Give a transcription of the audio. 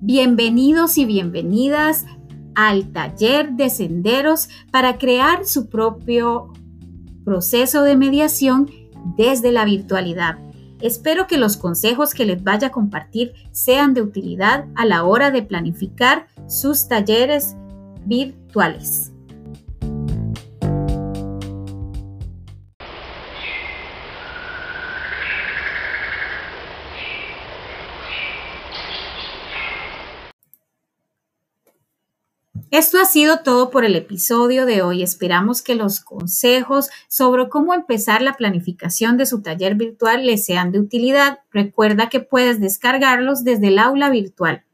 Bienvenidos y bienvenidas al taller de senderos para crear su propio proceso de mediación desde la virtualidad. Espero que los consejos que les vaya a compartir sean de utilidad a la hora de planificar sus talleres virtuales. Esto ha sido todo por el episodio de hoy. Esperamos que los consejos sobre cómo empezar la planificación de su taller virtual les sean de utilidad. Recuerda que puedes descargarlos desde el aula virtual.